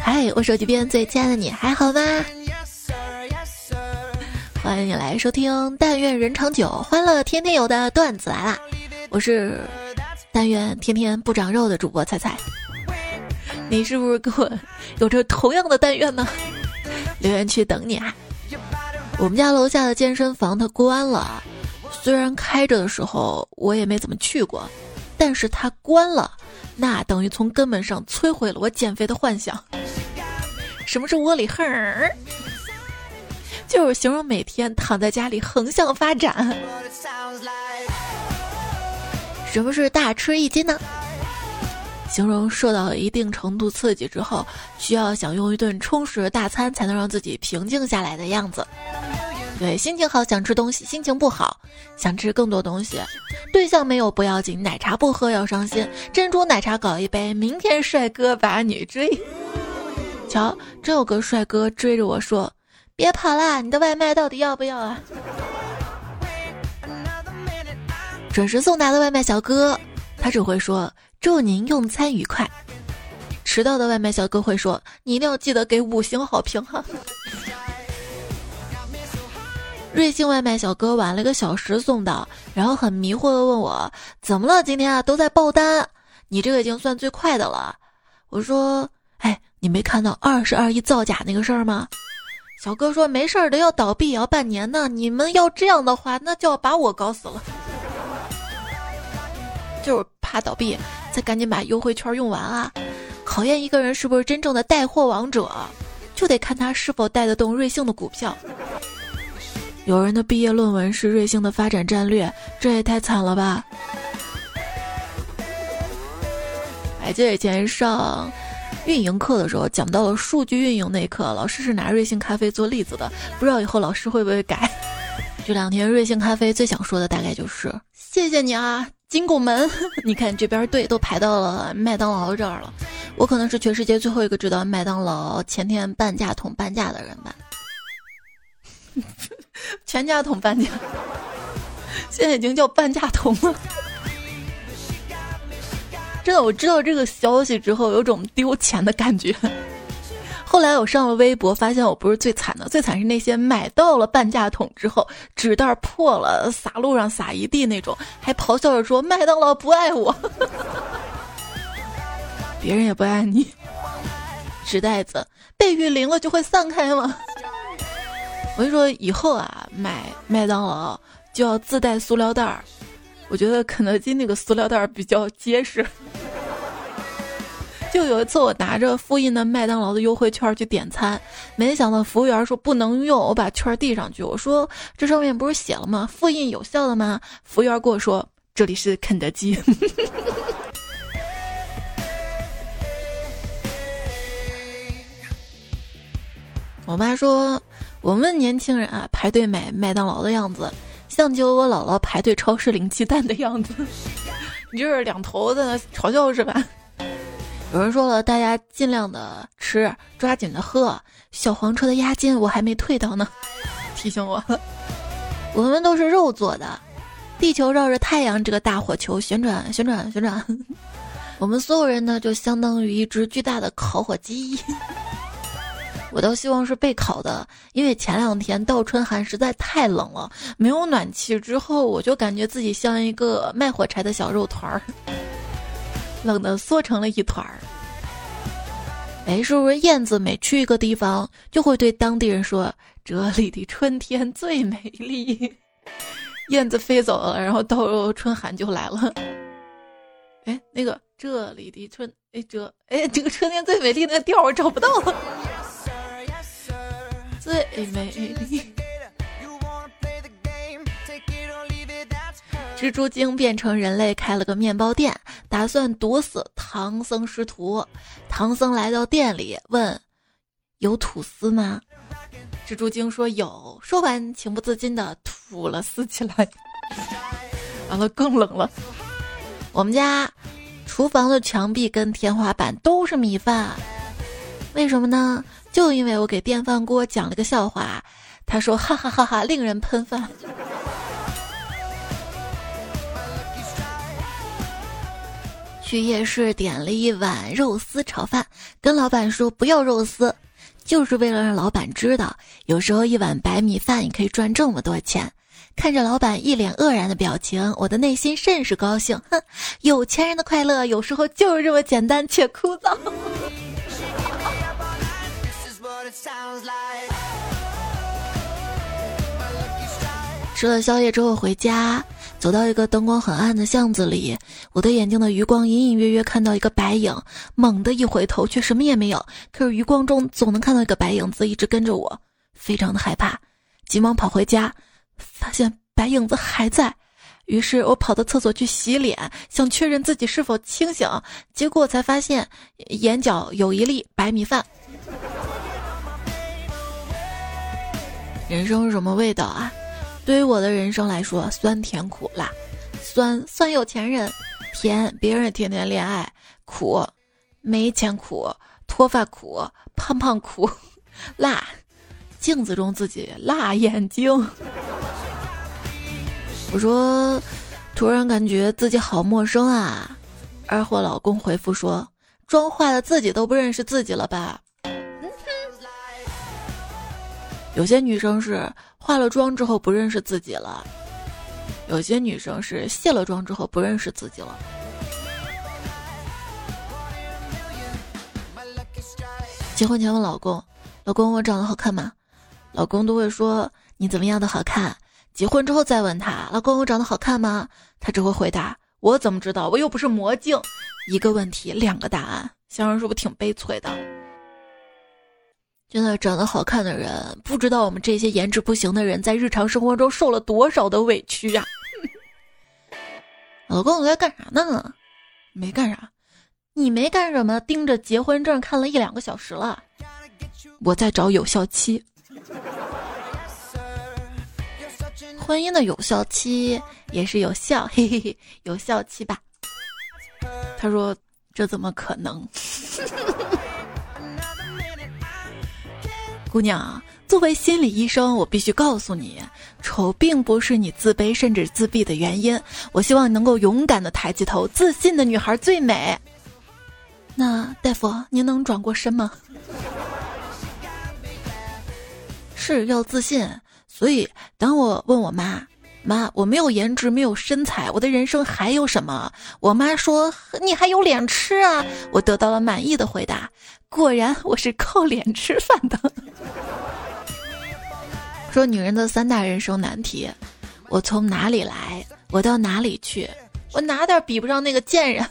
嗨，我手机边最亲爱的你还好吗？欢迎你来收听，但愿人长久，欢乐天天有的段子来啦！我是但愿天天不长肉的主播菜菜，你是不是跟我有着同样的但愿呢？留言区等你啊！我们家楼下的健身房它关了，虽然开着的时候我也没怎么去过，但是它关了，那等于从根本上摧毁了我减肥的幻想。什么是窝里横？就是形容每天躺在家里横向发展。什么是大吃一惊呢？形容受到了一定程度刺激之后，需要享用一顿充实的大餐才能让自己平静下来的样子。对，心情好想吃东西，心情不好想吃更多东西。对象没有不要紧，奶茶不喝要伤心。珍珠奶茶搞一杯，明天帅哥把你追。瞧，真有个帅哥追着我说：“别跑啦，你的外卖到底要不要啊？”准时送达的外卖小哥，他只会说。祝您用餐愉快。迟到的外卖小哥会说：“你一定要记得给五星好评哈。”瑞幸外卖小哥晚了一个小时送到，然后很迷惑的问我：“怎么了？今天啊都在爆单，你这个已经算最快的了。”我说：“哎，你没看到二十二亿造假那个事儿吗？”小哥说：“没事儿的，要倒闭也要半年呢。你们要这样的话，那就要把我搞死了。”就是怕倒闭。再赶紧把优惠券用完啊！考验一个人是不是真正的带货王者，就得看他是否带得动瑞幸的股票。有人的毕业论文是瑞幸的发展战略，这也太惨了吧！还记得以前上运营课的时候，讲到了数据运营那一课，老师是拿瑞幸咖啡做例子的，不知道以后老师会不会改？这两天瑞幸咖啡最想说的大概就是谢谢你啊！金拱门，你看这边队都排到了麦当劳这儿了。我可能是全世界最后一个知道麦当劳前天半价桶半价的人吧。全家桶半价，现在已经叫半价桶了。真的，我知道这个消息之后，有种丢钱的感觉。后来我上了微博，发现我不是最惨的，最惨是那些买到了半价桶之后，纸袋破了，洒路上洒一地那种，还咆哮着说麦当劳不爱我，别人也不爱你。纸袋子被雨淋了就会散开吗？我跟你说，以后啊，买麦当劳就要自带塑料袋儿。我觉得肯德基那个塑料袋儿比较结实。就有一次，我拿着复印的麦当劳的优惠券去点餐，没想到服务员说不能用，我把券递上去，我说这上面不是写了吗？复印有效的吗？服务员跟我说这里是肯德基。我妈说，我问年轻人啊，排队买麦当劳的样子，像极了我姥姥排队超市领鸡蛋的样子。你就是两头在那嘲笑是吧？有人说了，大家尽量的吃，抓紧的喝。小黄车的押金我还没退到呢，提醒我。我们都是肉做的，地球绕着太阳这个大火球旋转，旋转，旋转。我们所有人呢，就相当于一只巨大的烤火鸡。我倒希望是备烤的，因为前两天倒春寒实在太冷了，没有暖气之后，我就感觉自己像一个卖火柴的小肉团儿。冷的缩成了一团儿。哎，是不是燕子每去一个地方，就会对当地人说：“这里的春天最美丽。”燕子飞走了，然后到春寒就来了。哎，那个这里的春，哎这，哎这个春天最美丽那个调我找不到了。最美。蜘蛛精变成人类，开了个面包店，打算毒死唐僧师徒。唐僧来到店里，问：“有吐司吗？”蜘蛛精说：“有。”说完，情不自禁的吐了丝起来。完了，更冷了。我们家厨房的墙壁跟天花板都是米饭，为什么呢？就因为我给电饭锅讲了个笑话，他说：“哈哈哈哈，令人喷饭。”去夜市点了一碗肉丝炒饭，跟老板说不要肉丝，就是为了让老板知道，有时候一碗白米饭也可以赚这么多钱。看着老板一脸愕然的表情，我的内心甚是高兴。哼，有钱人的快乐有时候就是这么简单且枯燥。吃了宵夜之后回家，走到一个灯光很暗的巷子里，我的眼睛的余光隐隐约约看到一个白影，猛地一回头却什么也没有。可是余光中总能看到一个白影子一直跟着我，非常的害怕，急忙跑回家。发现白影子还在，于是我跑到厕所去洗脸，想确认自己是否清醒。结果才发现眼角有一粒白米饭。人生是什么味道啊？对于我的人生来说，酸甜苦辣。酸酸有钱人，甜别人天天恋爱，苦没钱苦，脱发苦，胖胖苦，辣。镜子中自己辣眼睛，我说，突然感觉自己好陌生啊。二货老公回复说，妆坏了自己都不认识自己了吧？有些女生是化了妆之后不认识自己了，有些女生是卸了妆之后不认识自己了。结婚前问老公，老公我长得好看吗？老公都会说你怎么样的好看，结婚之后再问他，老公我长得好看吗？他只会回答我怎么知道，我又不是魔镜。一个问题两个答案，想想是不是挺悲催的？真的长得好看的人不知道我们这些颜值不行的人在日常生活中受了多少的委屈呀！老公我在干啥呢？没干啥，你没干什么，盯着结婚证看了一两个小时了。我在找有效期。婚姻的有效期也是有效，嘿嘿嘿，有效期吧。他说：“这怎么可能？”姑娘，作为心理医生，我必须告诉你，丑并不是你自卑甚至自闭的原因。我希望你能够勇敢的抬起头，自信的女孩最美。那大夫，您能转过身吗？是要自信，所以当我问我妈：“妈，我没有颜值，没有身材，我的人生还有什么？”我妈说：“你还有脸吃啊！”我得到了满意的回答。果然，我是靠脸吃饭的。说女人的三大人生难题：我从哪里来？我到哪里去？我哪点比不上那个贱人？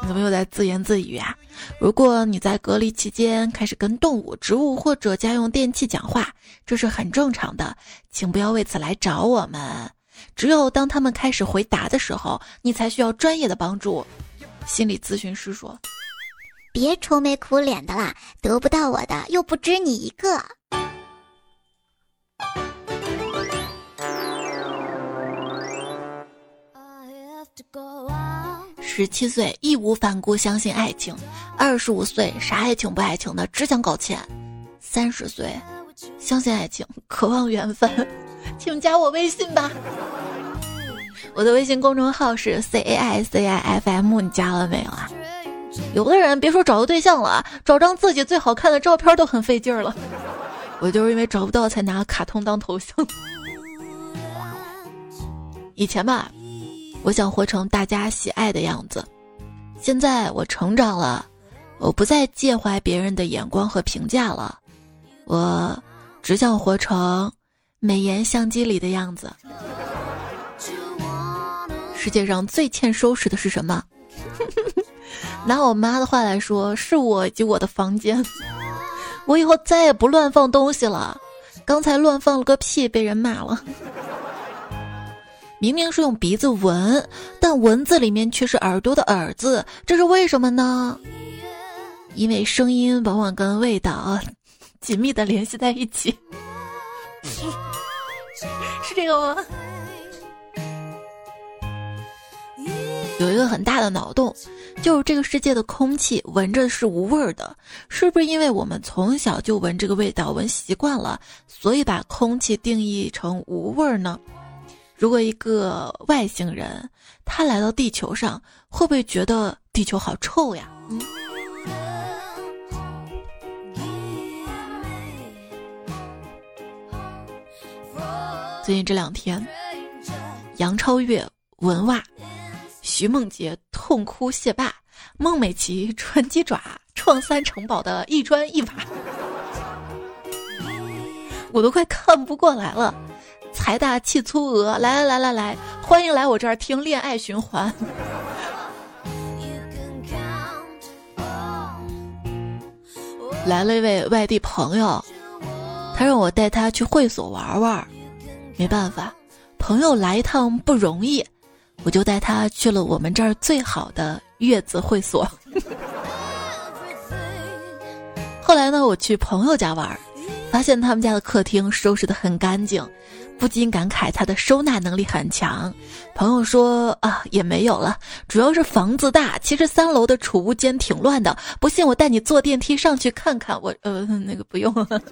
你怎么又在自言自语啊？如果你在隔离期间开始跟动物、植物或者家用电器讲话，这是很正常的，请不要为此来找我们。只有当他们开始回答的时候，你才需要专业的帮助。心理咨询师说：“别愁眉苦脸的啦，得不到我的又不止你一个。”十七岁义无反顾相信爱情，二十五岁啥爱情不爱情的只想搞钱，三十岁相信爱情，渴望缘分，请加我微信吧。我的微信公众号是 c a i c i f m，你加了没有啊？有的人别说找个对象了，找张自己最好看的照片都很费劲儿了。我就是因为找不到才拿卡通当头像。以前吧。我想活成大家喜爱的样子。现在我成长了，我不再介怀别人的眼光和评价了。我只想活成美颜相机里的样子。世界上最欠收拾的是什么？拿我妈的话来说，是我以及我的房间。我以后再也不乱放东西了。刚才乱放了个屁，被人骂了。明明是用鼻子闻，但蚊子里面却是耳朵的耳字，这是为什么呢？因为声音往往跟味道紧密的联系在一起，是这个吗？有一个很大的脑洞，就是这个世界的空气闻着是无味儿的，是不是因为我们从小就闻这个味道闻习惯了，所以把空气定义成无味儿呢？如果一个外星人他来到地球上，会不会觉得地球好臭呀？最近这两天，杨超越文袜，徐梦洁痛哭谢霸，孟美岐穿鸡爪创三城堡的一砖一瓦，我都快看不过来了。财大气粗额，来来来来来，欢迎来我这儿听恋爱循环。来了一位外地朋友，他让我带他去会所玩玩，没办法，朋友来一趟不容易，我就带他去了我们这儿最好的月子会所。后来呢，我去朋友家玩，发现他们家的客厅收拾的很干净。不禁感慨他的收纳能力很强。朋友说啊，也没有了，主要是房子大。其实三楼的储物间挺乱的，不信我带你坐电梯上去看看。我呃，那个不用了。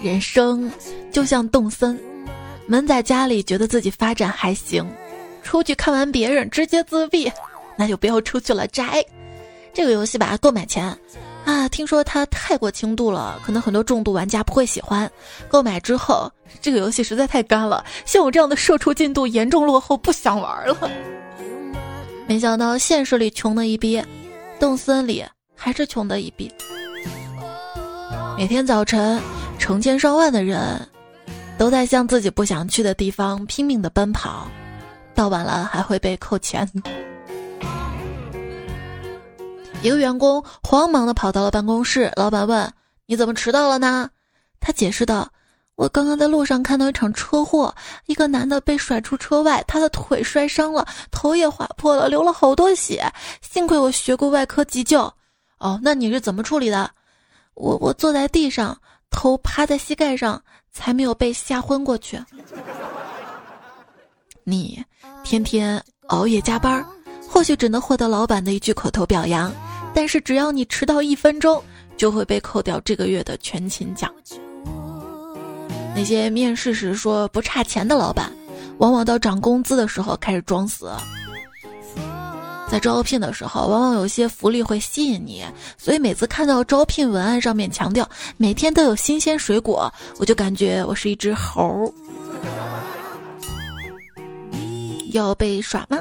人生就像动森，闷在家里觉得自己发展还行，出去看完别人直接自闭，那就不要出去了。宅，这个游戏吧，购买前。啊，听说它太过轻度了，可能很多重度玩家不会喜欢。购买之后，这个游戏实在太干了，像我这样的射出进度严重落后，不想玩了。没想到现实里穷的一逼，动森里还是穷的一逼。每天早晨，成千上万的人都在向自己不想去的地方拼命的奔跑，到晚了还会被扣钱。一个员工慌忙的跑到了办公室，老板问：“你怎么迟到了呢？”他解释道：“我刚刚在路上看到一场车祸，一个男的被甩出车外，他的腿摔伤了，头也划破了，流了好多血。幸亏我学过外科急救。哦，那你是怎么处理的？我我坐在地上，头趴在膝盖上，才没有被吓昏过去。你天天熬夜加班，或许只能获得老板的一句口头表扬。”但是只要你迟到一分钟，就会被扣掉这个月的全勤奖。那些面试时说不差钱的老板，往往到涨工资的时候开始装死。在招聘的时候，往往有些福利会吸引你，所以每次看到招聘文案上面强调每天都有新鲜水果，我就感觉我是一只猴，要被耍吗？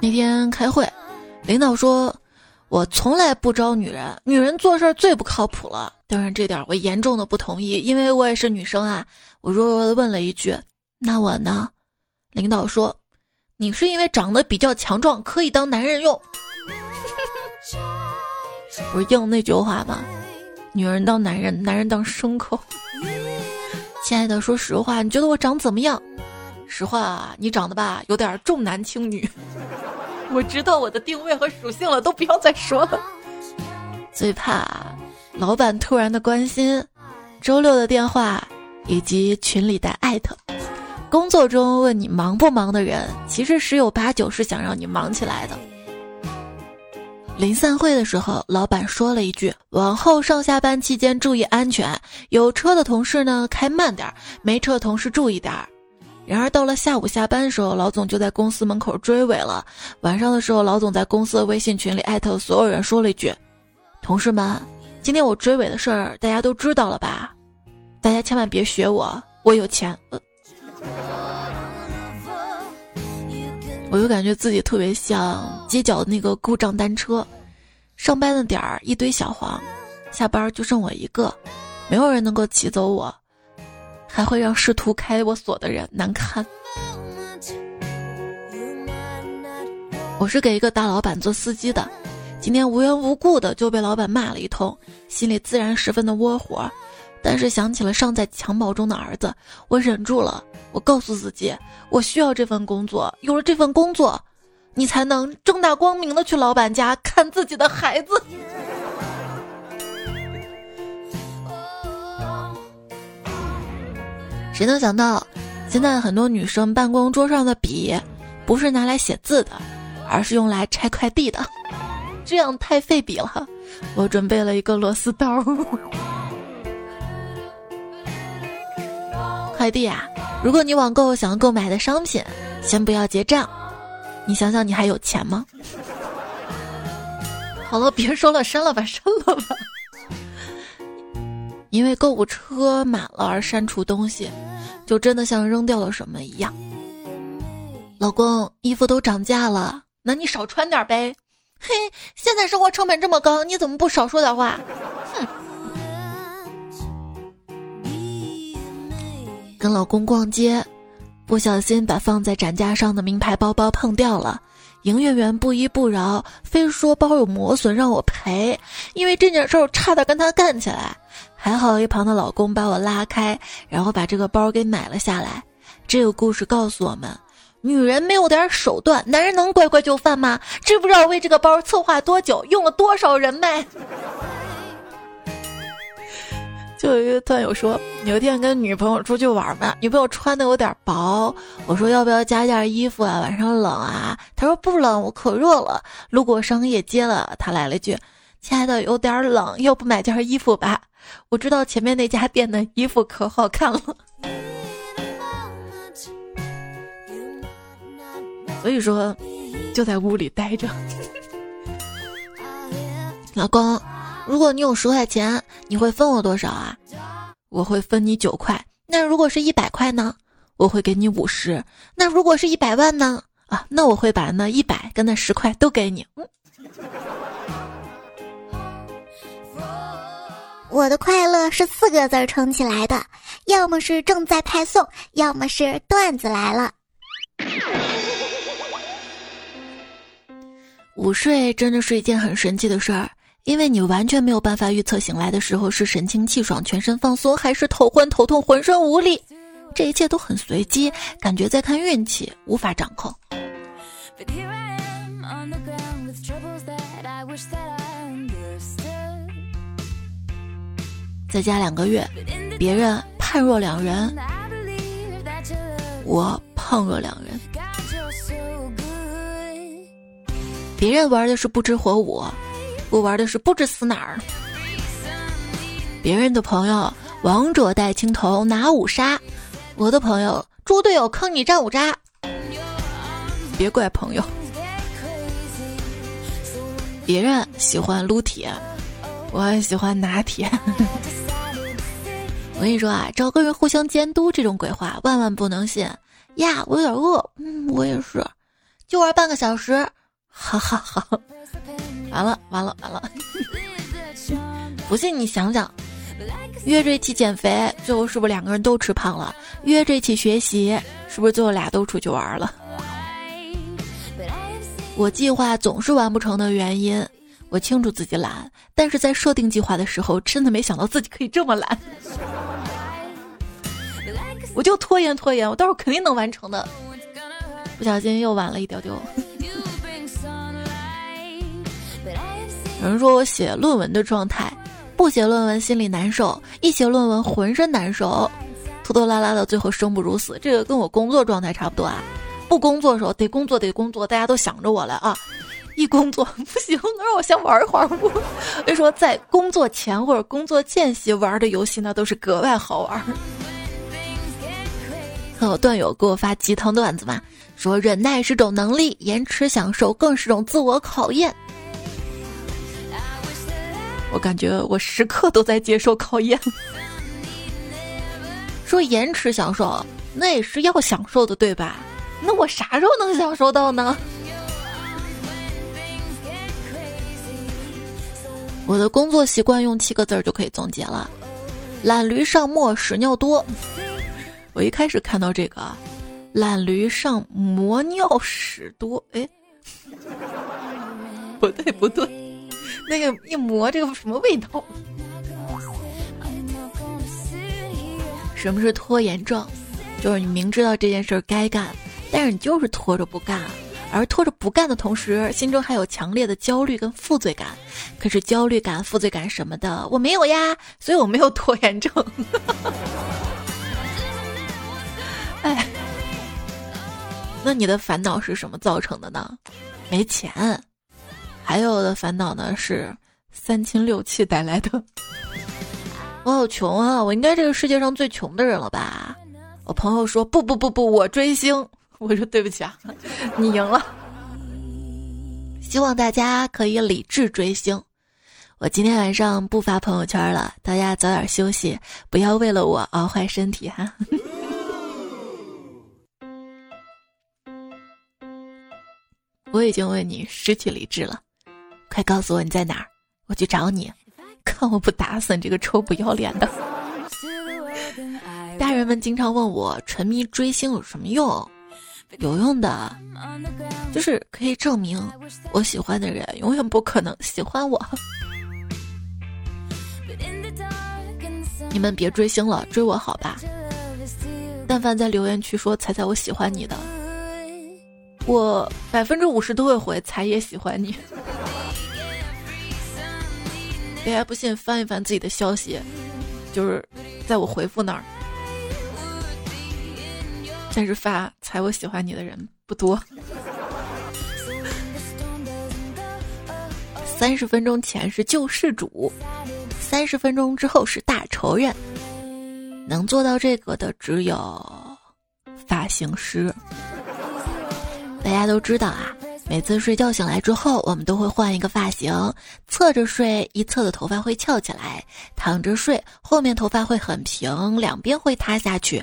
那天开会，领导说：“我从来不招女人，女人做事最不靠谱了。”当然，这点我严重的不同意，因为我也是女生啊。我弱弱的问了一句：“那我呢？”领导说：“你是因为长得比较强壮，可以当男人用。”不是应那句话吗？女人当男人，男人当牲口。亲爱的，说实话，你觉得我长怎么样？实话，你长得吧，有点重男轻女。我知道我的定位和属性了，都不要再说了。最怕老板突然的关心，周六的电话以及群里的艾特。工作中问你忙不忙的人，其实十有八九是想让你忙起来的。临散会的时候，老板说了一句：“往后上下班期间注意安全，有车的同事呢开慢点，没车的同事注意点儿。”然而到了下午下班的时候，老总就在公司门口追尾了。晚上的时候，老总在公司的微信群里艾特所有人说了一句：“同事们，今天我追尾的事儿大家都知道了吧？大家千万别学我，我有钱。”我就感觉自己特别像街角的那个故障单车，上班的点儿一堆小黄，下班就剩我一个，没有人能够骑走我。还会让试图开我锁的人难堪。我是给一个大老板做司机的，今天无缘无故的就被老板骂了一通，心里自然十分的窝火。但是想起了尚在襁褓中的儿子，我忍住了。我告诉自己，我需要这份工作，有了这份工作，你才能正大光明的去老板家看自己的孩子。谁能想到，现在很多女生办公桌上的笔，不是拿来写字的，而是用来拆快递的，这样太费笔了。我准备了一个螺丝刀。快递啊！如果你网购想要购买的商品，先不要结账，你想想你还有钱吗？好了，别说了，删了吧，删了吧。因为购物车满了而删除东西，就真的像扔掉了什么一样。老公，衣服都涨价了，那你少穿点呗。嘿，现在生活成本这么高，你怎么不少说点话？哼。跟老公逛街，不小心把放在展架上的名牌包包碰掉了，营业员不依不饶，非说包有磨损让我赔。因为这件事儿，我差点跟他干起来，还好一旁的老公把我拉开，然后把这个包给买了下来。这个故事告诉我们。女人没有点手段，男人能乖乖就范吗？知不知道为这个包策划多久，用了多少人脉？就有一个段友说，有一天跟女朋友出去玩嘛，女朋友穿的有点薄，我说要不要加件衣服啊？晚上冷啊？他说不冷，我可热了。路过商业街了，他来了句：“亲爱的，有点冷，要不买件衣服吧？”我知道前面那家店的衣服可好看了。所以说，就在屋里待着。老公，如果你有十块钱，你会分我多少啊？我会分你九块。那如果是一百块呢？我会给你五十。那如果是一百万呢？啊，那我会把那一百跟那十块都给你。嗯。我的快乐是四个字撑起来的，要么是正在派送，要么是段子来了。午睡真的是一件很神奇的事儿，因为你完全没有办法预测醒来的时候是神清气爽、全身放松，还是头昏头痛、浑身无力。这一切都很随机，感觉在看运气，无法掌控。再加两个月，别人判若两人，我胖若两人。别人玩的是不知火舞，我玩的是不知死哪儿。别人的朋友王者带青铜拿五杀，我的朋友猪队友坑你战五渣。别怪朋友。别人喜欢撸铁，我喜欢拿铁。我跟你说啊，找个人互相监督这种鬼话万万不能信呀！我有点饿，嗯，我也是，就玩半个小时。好好好，完了完了完了！不信你想想，约着一起减肥，最后是不是两个人都吃胖了？约着一起学习，是不是最后俩都出去玩了？我计划总是完不成的原因，我清楚自己懒，但是在设定计划的时候，真的没想到自己可以这么懒。我就拖延拖延，我到时候肯定能完成的。不小心又晚了一丢丢。有人说我写论文的状态，不写论文心里难受，一写论文浑身难受，拖拖拉拉的，最后生不如死。这个跟我工作状态差不多啊。不工作的时候得工作得工作，大家都想着我了啊。一工作 不行，能让我先玩一会儿不？所以说在工作前或者工作间隙玩的游戏呢，都是格外好玩。有段友给我发鸡汤段子嘛，说忍耐是种能力，延迟享受更是种自我考验。我感觉我时刻都在接受考验。说延迟享受，那也是要享受的，对吧？那我啥时候能享受到呢？我的工作习惯用七个字儿就可以总结了：懒驴上磨，屎尿多。我一开始看到这个，懒驴上磨尿屎多，哎，不对不对。那个一磨，这个什么味道？什么是拖延症？就是你明知道这件事该干，但是你就是拖着不干，而拖着不干的同时，心中还有强烈的焦虑跟负罪感。可是焦虑感、负罪感什么的，我没有呀，所以我没有拖延症。哎，那你的烦恼是什么造成的呢？没钱。还有的烦恼呢是三亲六戚带来的。我好穷啊！我应该这个世界上最穷的人了吧？我朋友说不不不不，我追星。我说对不起啊，你赢了。希望大家可以理智追星。我今天晚上不发朋友圈了，大家早点休息，不要为了我熬坏身体哈。我已经为你失去理智了，快告诉我你在哪儿，我去找你。看我不打死你这个臭不要脸的！大人们经常问我，沉迷追星有什么用？有用的，就是可以证明我喜欢的人永远不可能喜欢我。你们别追星了，追我好吧？但凡在留言区说“猜猜我喜欢你”的，我百分之五十都会回“猜也喜欢你”。谁还不信？翻一翻自己的消息，就是在我回复那儿，但是发“猜我喜欢你”的人不多。三十分钟前是救世主，三十分钟之后是大仇人。能做到这个的只有发型师。大家都知道啊。每次睡觉醒来之后，我们都会换一个发型。侧着睡，一侧的头发会翘起来；躺着睡，后面头发会很平，两边会塌下去。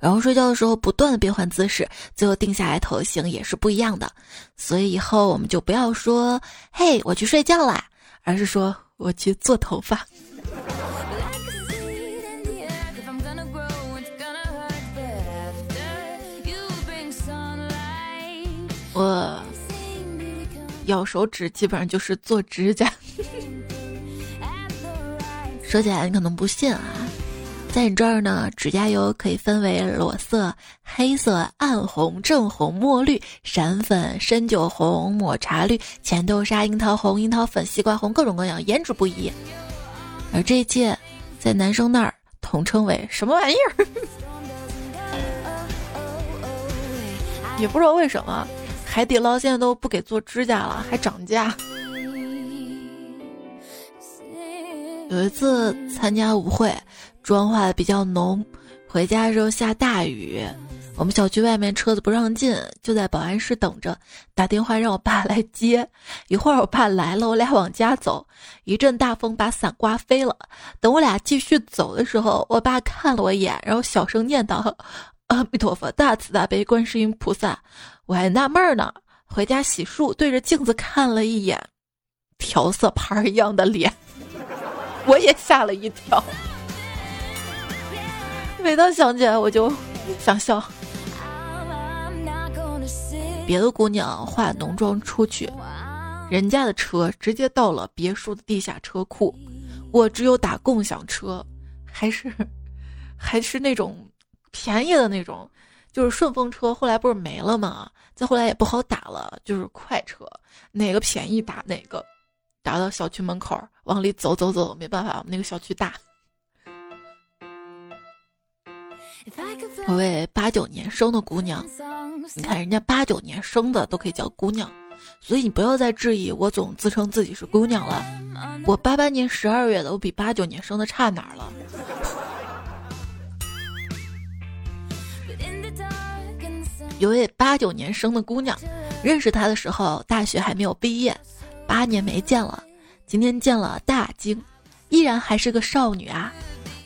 然后睡觉的时候不断的变换姿势，最后定下来头型也是不一样的。所以以后我们就不要说“嘿，我去睡觉啦”，而是说“我去做头发”。我。咬手指基本上就是做指甲。说起来你可能不信啊，在你这儿呢，指甲油可以分为裸色、黑色、暗红、正红、墨绿、闪粉、深酒红、抹茶绿、浅豆沙、樱桃红、樱桃粉、西瓜红，各种各样，颜值不一。而这一切，在男生那儿统称为什么玩意儿？也不知道为什么。海底捞现在都不给做指甲了，还涨价。有一次参加舞会，妆化的比较浓，回家的时候下大雨，我们小区外面车子不让进，就在保安室等着，打电话让我爸来接。一会儿我爸来了，我俩往家走，一阵大风把伞刮飞了。等我俩继续走的时候，我爸看了我一眼，然后小声念叨：“阿弥陀佛，大慈大悲观世音菩萨。”我还纳闷呢，回家洗漱，对着镜子看了一眼，调色盘一样的脸，我也吓了一跳。每当想起来，我就想笑。别的姑娘化浓妆出去，人家的车直接到了别墅的地下车库，我只有打共享车，还是还是那种便宜的那种。就是顺风车，后来不是没了吗？再后来也不好打了，就是快车，哪个便宜打哪个，打到小区门口，往里走走走，没办法，我们那个小区大。我为八九年生的姑娘，你看人家八九年生的都可以叫姑娘，所以你不要再质疑我总自称自己是姑娘了。我八八年十二月的，我比八九年生的差哪儿了？有位八九年生的姑娘，认识她的时候大学还没有毕业，八年没见了，今天见了大惊，依然还是个少女啊，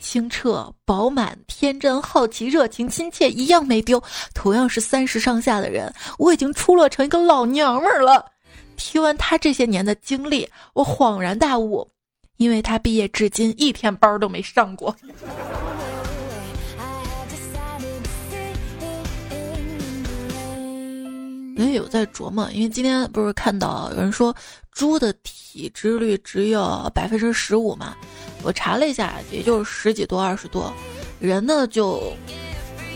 清澈饱满、天真、好奇、热情、亲切，一样没丢。同样是三十上下的人，我已经出落成一个老娘们儿了。听完她这些年的经历，我恍然大悟，因为她毕业至今一天班都没上过。因为有在琢磨，因为今天不是看到有人说猪的体脂率只有百分之十五嘛，我查了一下，也就是十几多、二十多，人呢就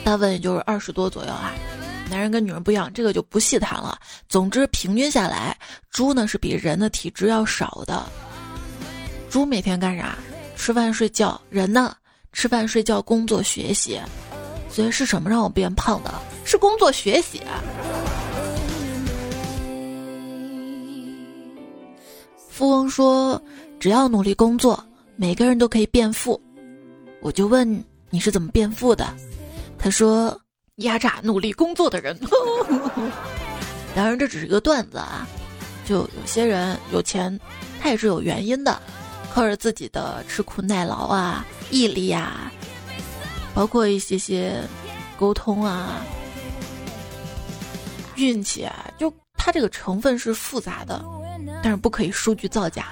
大部分也就是二十多左右啊。男人跟女人不一样，这个就不细谈了。总之平均下来，猪呢是比人的体脂要少的。猪每天干啥？吃饭睡觉。人呢？吃饭睡觉、工作学习。所以是什么让我变胖的？是工作学习。富翁说：“只要努力工作，每个人都可以变富。”我就问你是怎么变富的？他说：“压榨努力工作的人。”当然这只是一个段子啊。就有些人有钱，他也是有原因的，靠着自己的吃苦耐劳啊、毅力啊，包括一些些沟通啊、运气啊，就他这个成分是复杂的，但是不可以数据造假。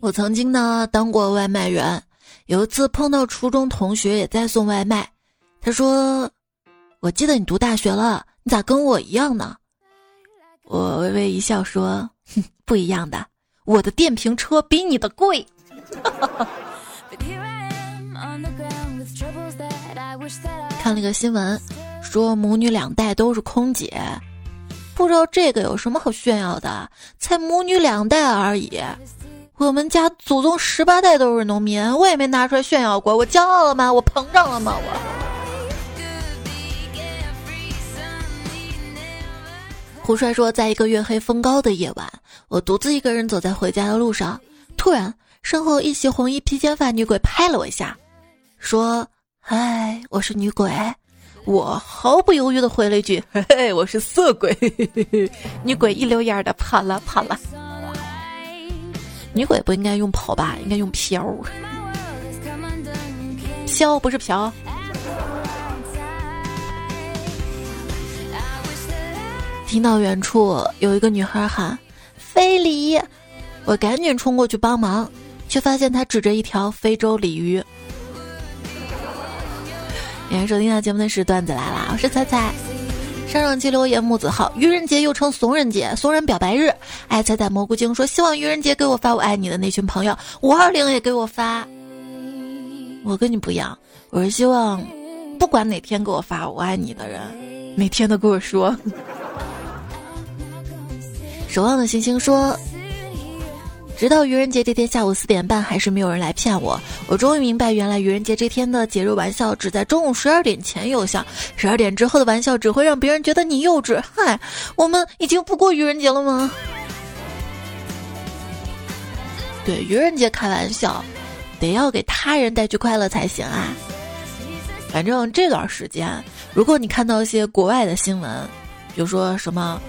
我曾经呢当过外卖员，有一次碰到初中同学也在送外卖，他说：“我记得你读大学了。”你咋跟我一样呢？我微微一笑说：“哼，不一样的，我的电瓶车比你的贵。”看了个新闻，说母女两代都是空姐，不知道这个有什么好炫耀的？才母女两代而已，我们家祖宗十八代都是农民，我也没拿出来炫耀过，我骄傲了吗？我膨胀了吗？我。胡帅说，在一个月黑风高的夜晚，我独自一个人走在回家的路上，突然身后一袭红衣披肩发女鬼拍了我一下，说：“嗨，我是女鬼。”我毫不犹豫的回了一句：“嘿嘿，我是色鬼。”女鬼一溜烟的跑了跑了。女鬼不应该用跑吧，应该用飘。飘不是嫖。听到远处有一个女孩喊“非礼”，我赶紧冲过去帮忙，却发现她指着一条非洲鲤鱼。欢迎收听到节目的是段子来了，我是彩彩。上上期留言木子浩，愚人节又称怂人节、怂人表白日。爱彩彩蘑菇精说希望愚人节给我发我爱你的那群朋友，五二零也给我发。我跟你不一样，我是希望不管哪天给我发我爱你的人，每天都跟我说。守望的星星说：“直到愚人节这天下午四点半，还是没有人来骗我。我终于明白，原来愚人节这天的节日玩笑只在中午十二点前有效，十二点之后的玩笑只会让别人觉得你幼稚。嗨，我们已经不过愚人节了吗？对，愚人节开玩笑，得要给他人带去快乐才行啊。反正这段时间，如果你看到一些国外的新闻，比如说什么……”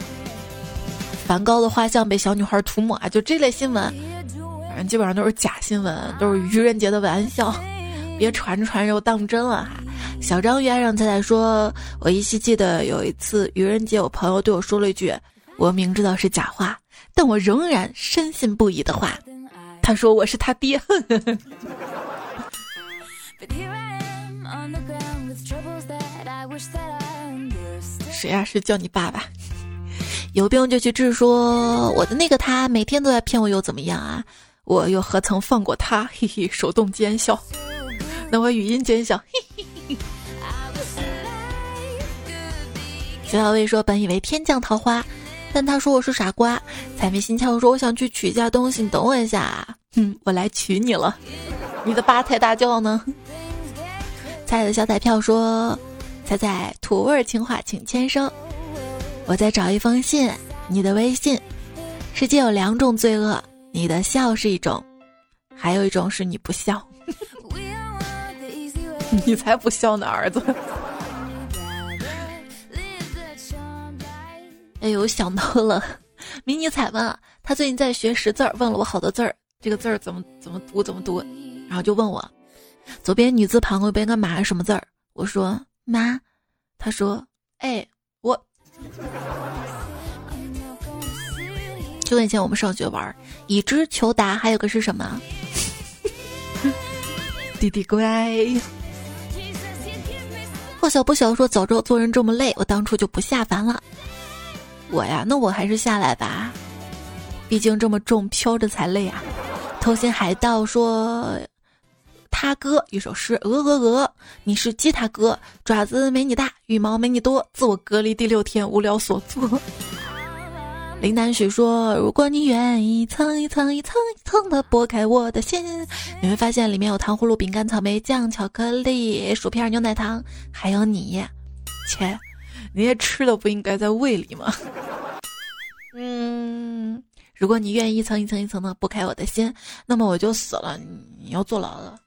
梵高的画像被小女孩涂抹啊，就这类新闻，反正基本上都是假新闻，都是愚人节的玩笑，别传着传着又当真了哈。小章鱼爱上菜菜说：“我依稀记得有一次愚人节，我朋友对我说了一句我明知道是假话，但我仍然深信不疑的话。他说我是他爹。谁呀？是叫你爸爸？”有病就去治，说我的那个他每天都在骗我，又怎么样啊？我又何曾放过他？嘿嘿，手动奸笑，那我语音奸笑。嘿嘿嘿小小薇说：“本以为天降桃花，但他说我是傻瓜。”财迷心窍说：“我想去取一下东西，你等我一下。”哼，我来取你了。你的八抬大轿呢？彩的小彩票说：“彩彩土味情话，请签收。”我在找一封信，你的微信。世界有两种罪恶，你的笑是一种，还有一种是你不笑。你才不笑呢，儿子。哎呦，想到了，迷你彩嘛，他最近在学识字儿，问了我好多字儿，这个字儿怎么怎么读怎么读，然后就问我，左边女字旁，右边个马什么字儿？我说妈，他说哎。就跟以前我们上学玩，已知求答，还有个是什么？弟弟乖。或小不小说，早知道做人这么累，我当初就不下凡了。我呀，那我还是下来吧，毕竟这么重，飘着才累啊。偷心海盗说。他哥一首诗，鹅鹅鹅，你是鸡他哥，爪子没你大，羽毛没你多，自我隔离第六天，无聊所作。林南雪说：“如果你愿意一层一层一层一层的剥开我的心，你会发现里面有糖葫芦、饼干、草莓酱、巧克力、薯片、牛奶糖，还有你。切，那些吃的不应该在胃里吗？嗯，如果你愿意一层一层一层的剥开我的心，那么我就死了，你要坐牢了。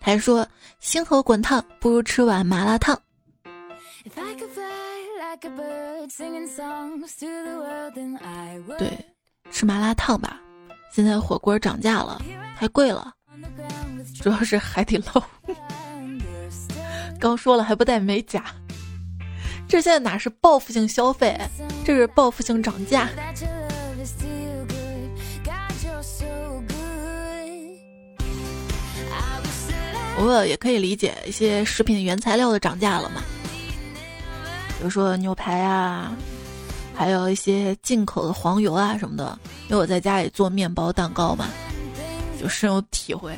还说星河滚烫，不如吃碗麻辣烫。对，吃麻辣烫吧。现在火锅涨价了，太贵了，主要是海底捞。刚说了还不带美甲，这现在哪是报复性消费，这是报复性涨价。我也可以理解一些食品原材料的涨价了嘛，比如说牛排啊，还有一些进口的黄油啊什么的。因为我在家里做面包、蛋糕嘛，就深有体会。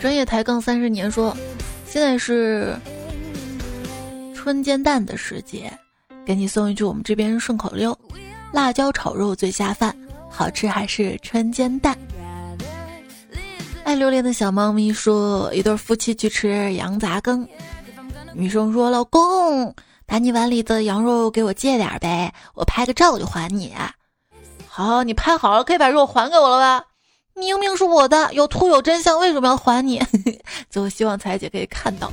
专业抬杠三十年说，现在是春煎蛋的时节，给你送一句我们这边顺口溜：辣椒炒肉最下饭。好吃还是春煎蛋？爱榴莲的小猫咪说：“一对夫妻去吃羊杂羹，女生说：‘老公，把你碗里的羊肉给我借点呗，我拍个照就还你。’好，你拍好了可以把肉还给我了吧？明明是我的，有图有真相，为什么要还你？最后希望彩姐可以看到。”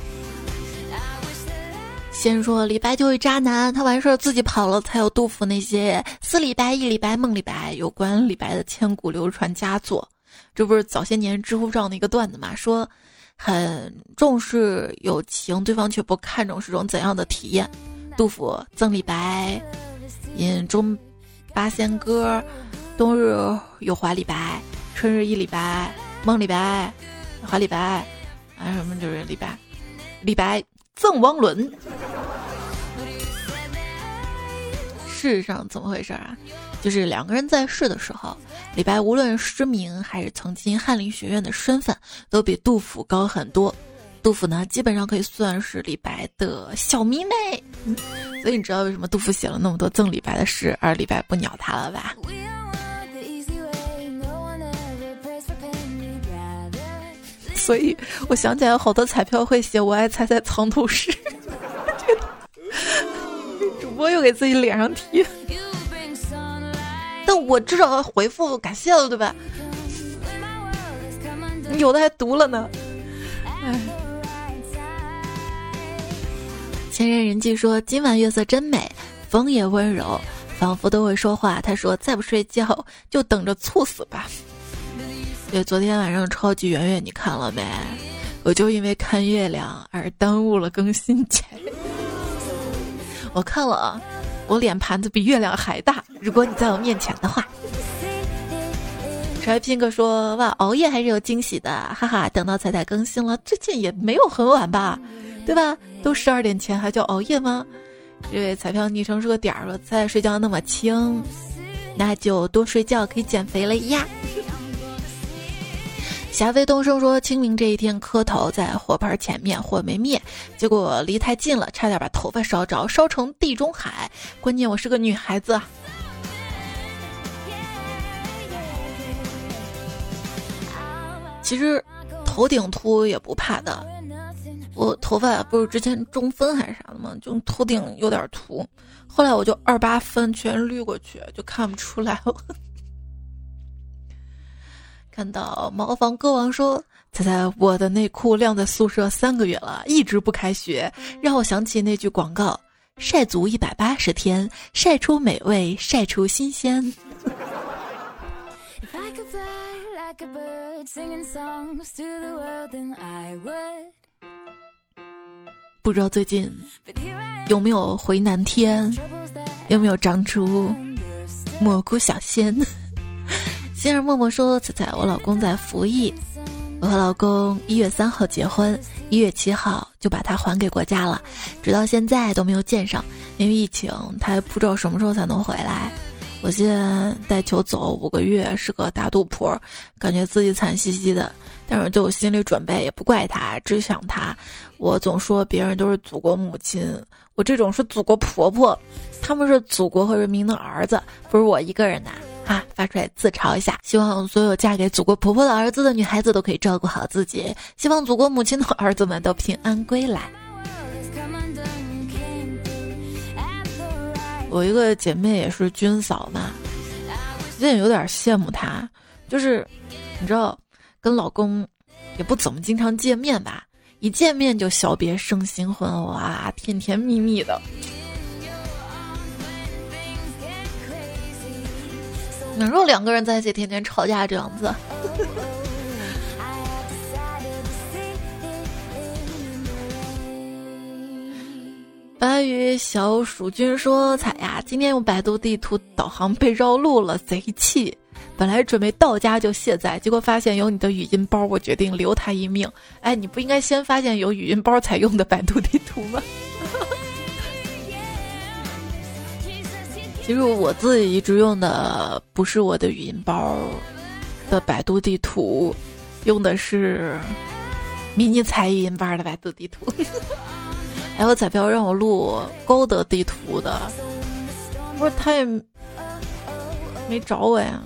先说李白就是渣男，他完事儿自己跑了，才有杜甫那些思李白、忆李白、梦李白有关李白的千古流传佳作。这不是早些年知乎上的一个段子嘛？说很重视友情，对方却不看重是种怎样的体验？杜甫赠李白，饮中八仙歌，冬日有怀李白，春日忆李白，梦李白，怀李白，啊什么就是李白，李白。赠汪伦，世上怎么回事啊？就是两个人在世的时候，李白无论诗名还是曾经翰林学院的身份，都比杜甫高很多。杜甫呢，基本上可以算是李白的小迷妹，所以你知道为什么杜甫写了那么多赠李白的诗，而李白不鸟他了吧？所以我想起来，好多彩票会写“我爱猜猜藏头诗”，主播又给自己脸上贴。但我至少回复感谢了，对吧？有的还读了呢。哎，千人人迹说今晚月色真美，风也温柔，仿佛都会说话。他说再不睡觉就等着猝死吧。昨天晚上超级圆圆，你看了没？我就因为看月亮而耽误了更新节。我看了，我脸盘子比月亮还大。如果你在我面前的话，柴拼哥说哇，熬夜还是有惊喜的，哈哈。等到彩彩更新了，最近也没有很晚吧？对吧？都十二点前还叫熬夜吗？这位彩票昵称是个点儿说彩彩睡觉那么轻，那就多睡觉可以减肥了呀。霞飞东升说：“清明这一天磕头在火盆前面，火没灭，结果离太近了，差点把头发烧着，烧成地中海。关键我是个女孩子。其实头顶秃也不怕的，我头发不是之前中分还是啥的吗？就头顶有点秃，后来我就二八分全滤过去，就看不出来了。”看到茅房歌王说：“猜猜我的内裤晾在宿舍三个月了，一直不开学，让我想起那句广告：晒足一百八十天，晒出美味，晒出新鲜。不知道最近有没有回南天，有没有长出蘑菇小仙？”今日默默说：“彩彩，我老公在服役，我和老公一月三号结婚，一月七号就把他还给国家了，直到现在都没有见上，因为疫情，他还不知道什么时候才能回来。我现在带球走五个月，是个大肚婆，感觉自己惨兮兮的，但是就有心理准备，也不怪他，只想他。我总说别人都是祖国母亲，我这种是祖国婆婆他们是祖国和人民的儿子不是我一个人的哈发出来自嘲一下希望所有嫁给祖国婆婆的儿子的女孩子都可以照顾好自己希望祖国母亲的儿子们都平安归来。我一个姐妹也是军嫂嘛最近有点羡慕她。就是你知道跟老公也不怎么经常见面吧一见面就小别胜新婚，哇，甜甜蜜蜜的。哪有两个人在一起天天吵架这样子？白羽小蜀君说：“彩呀，今天用百度地图导航被绕路了，贼气！本来准备到家就卸载，结果发现有你的语音包，我决定留他一命。哎，你不应该先发现有语音包才用的百度地图吗？” 其实我自己一直用的不是我的语音包的百度地图，用的是迷你彩语音班的百度地图。还有彩票让我录高德地图的，不是他也没找我呀。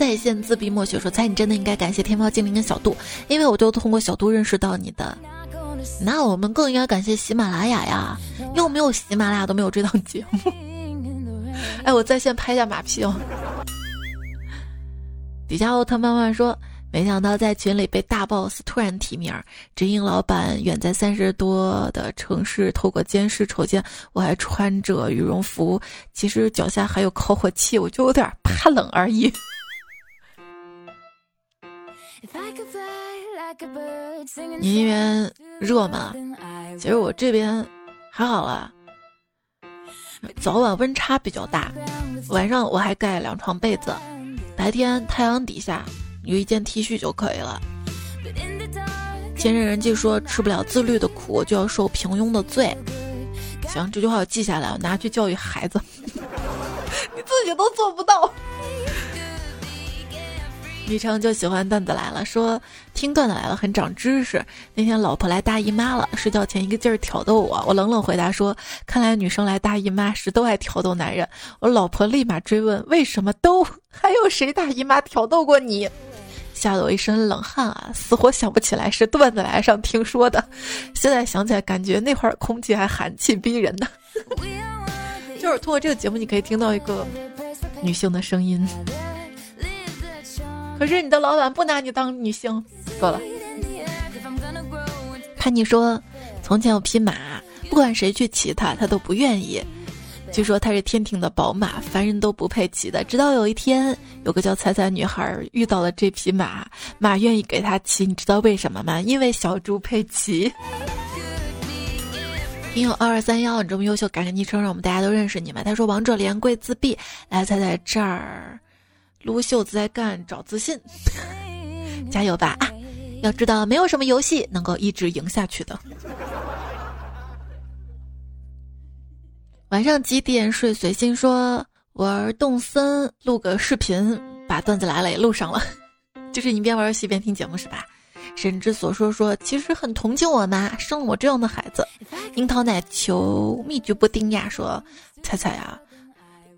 在线自闭默许说：“猜你真的应该感谢天猫精灵跟小度，因为我就通过小度认识到你的。那我们更应该感谢喜马拉雅呀，又没有喜马拉雅都没有这档节目。哎，我在线拍一下马屁哦。底下奥特曼曼说：没想到在群里被大 boss 突然提名，直营老板远在三十多的城市，透过监视瞅见我还穿着羽绒服，其实脚下还有烤火器，我就有点怕冷而已。”你那边热吗？其实我这边还好了，早晚温差比较大，晚上我还盖两床被子，白天太阳底下有一件 T 恤就可以了。前人人记说吃不了自律的苦，就要受平庸的罪。行，这句话我记下来，我拿去教育孩子。你自己都做不到。李成就喜欢段子来了，说听段子来了很长知识。那天老婆来大姨妈了，睡觉前一个劲儿挑逗我，我冷冷回答说：“看来女生来大姨妈时都爱挑逗男人。”我老婆立马追问：“为什么都？还有谁大姨妈挑逗过你？”吓得我一身冷汗啊，死活想不起来是段子来上听说的。现在想起来，感觉那会儿空气还寒气逼人呢。就是通过这个节目，你可以听到一个女性的声音。可是你的老板不拿你当女性，够了。看你说，从前有匹马，不管谁去骑它，它都不愿意。据说它是天庭的宝马，凡人都不配骑的。直到有一天，有个叫彩彩女孩遇到了这匹马，马愿意给她骑。你知道为什么吗？因为小猪佩奇。听友二二三幺，你这么优秀，改个昵称，让我们大家都认识你们。他说：“王者连跪自闭，来猜猜这儿。”撸袖子在干，找自信，加油吧！啊，要知道，没有什么游戏能够一直赢下去的。晚上几点睡？随心说，玩动森，录个视频，把段子来了也录上了。就是你边玩游戏边听节目是吧？神之所说说，其实很同情我妈生了我这样的孩子。樱桃奶球蜜橘布丁呀，说猜猜呀。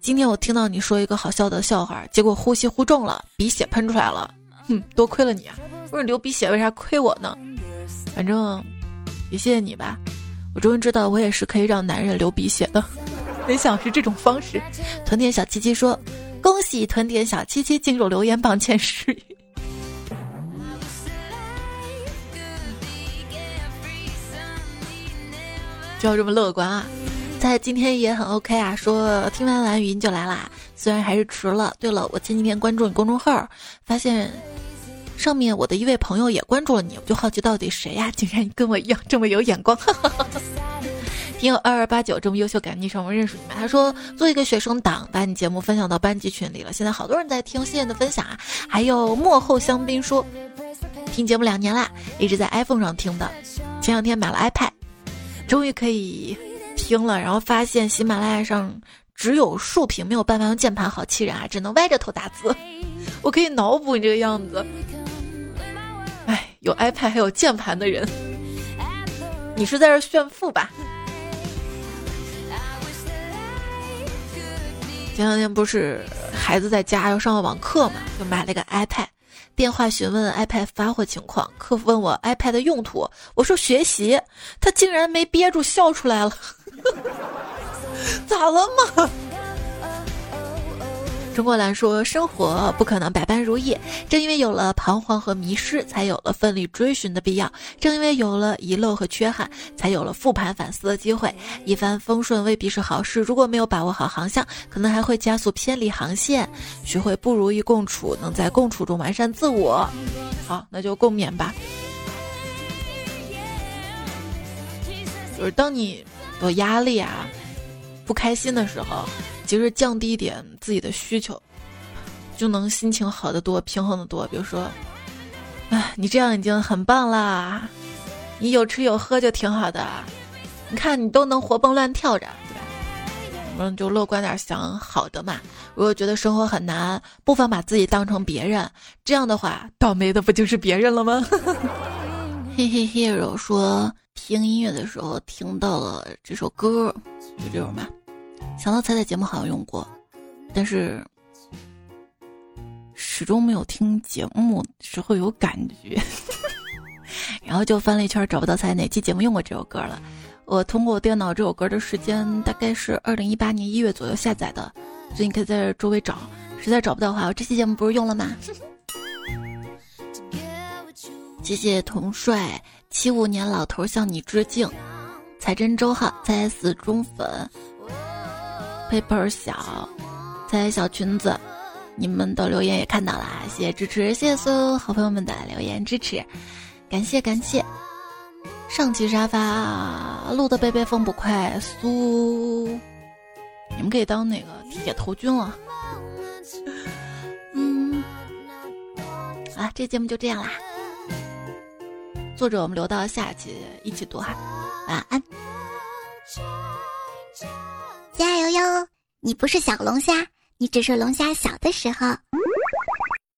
今天我听到你说一个好笑的笑话，结果呼吸呼重了，鼻血喷出来了。哼，多亏了你啊！不是流鼻血，为啥亏我呢？反正也谢谢你吧。我终于知道，我也是可以让男人流鼻血的。没想是这种方式。屯点小七七说：“恭喜屯点小七七进入留言榜前十。”就要这么乐观啊！在今天也很 OK 啊，说听完完语音就来啦，虽然还是迟了。对了，我前几天关注你公众号，发现上面我的一位朋友也关注了你，我就好奇到底谁呀？竟然跟我一样这么有眼光。听友二二八九这么优秀，感谢你上我认识你们。他说做一个学生党，把你节目分享到班级群里了，现在好多人在听谢谢你的分享啊。还有幕后香槟说听节目两年啦，一直在 iPhone 上听的，前两天买了 iPad，终于可以。听了，然后发现喜马拉雅上只有竖屏，没有办法用键盘，好气人啊！只能歪着头打字。我可以脑补你这个样子。哎，有 iPad 还有键盘的人，你是在这炫富吧？前两天不是孩子在家要上个网课嘛，就买了个 iPad，电话询问 iPad 发货情况，客服问我 iPad 的用途，我说学习，他竟然没憋住笑出来了，咋了嘛？中国兰说：“生活不可能百般如意，正因为有了彷徨和迷失，才有了奋力追寻的必要；正因为有了遗漏和缺憾，才有了复盘反思的机会。一帆风顺未必是好事，如果没有把握好航向，可能还会加速偏离航线。学会不如意共处，能在共处中完善自我。好，那就共勉吧。就是当你有压力啊、不开心的时候。”其实降低一点自己的需求，就能心情好得多，平衡的多。比如说，哎，你这样已经很棒啦，你有吃有喝就挺好的。你看你都能活蹦乱跳着，对吧？我们就乐观点，想好的嘛。如果觉得生活很难，不妨把自己当成别人，这样的话，倒霉的不就是别人了吗？嘿嘿，hero 说听音乐的时候听到了这首歌，就这种吧。想到彩彩节目好像用过，但是始终没有听节目时候有感觉，然后就翻了一圈找不到彩哪期节目用过这首歌了。我通过电脑这首歌的时间大概是二零一八年一月左右下载的，所以你可以在周围找。实在找不到的话，我这期节目不是用了吗？谢谢童帅七五年老头向你致敬，彩珍周浩在死忠粉。Paper 小，在小裙子，你们的留言也看到了，谢谢支持，谢谢所有好朋友们的留言支持，感谢感谢。上期沙发录的贝贝风不快，苏，你们可以当那个铁头军了。嗯，啊，这节目就这样啦。作者我们留到下期一起读哈，晚安。加油哟！你不是小龙虾，你只是龙虾小的时候。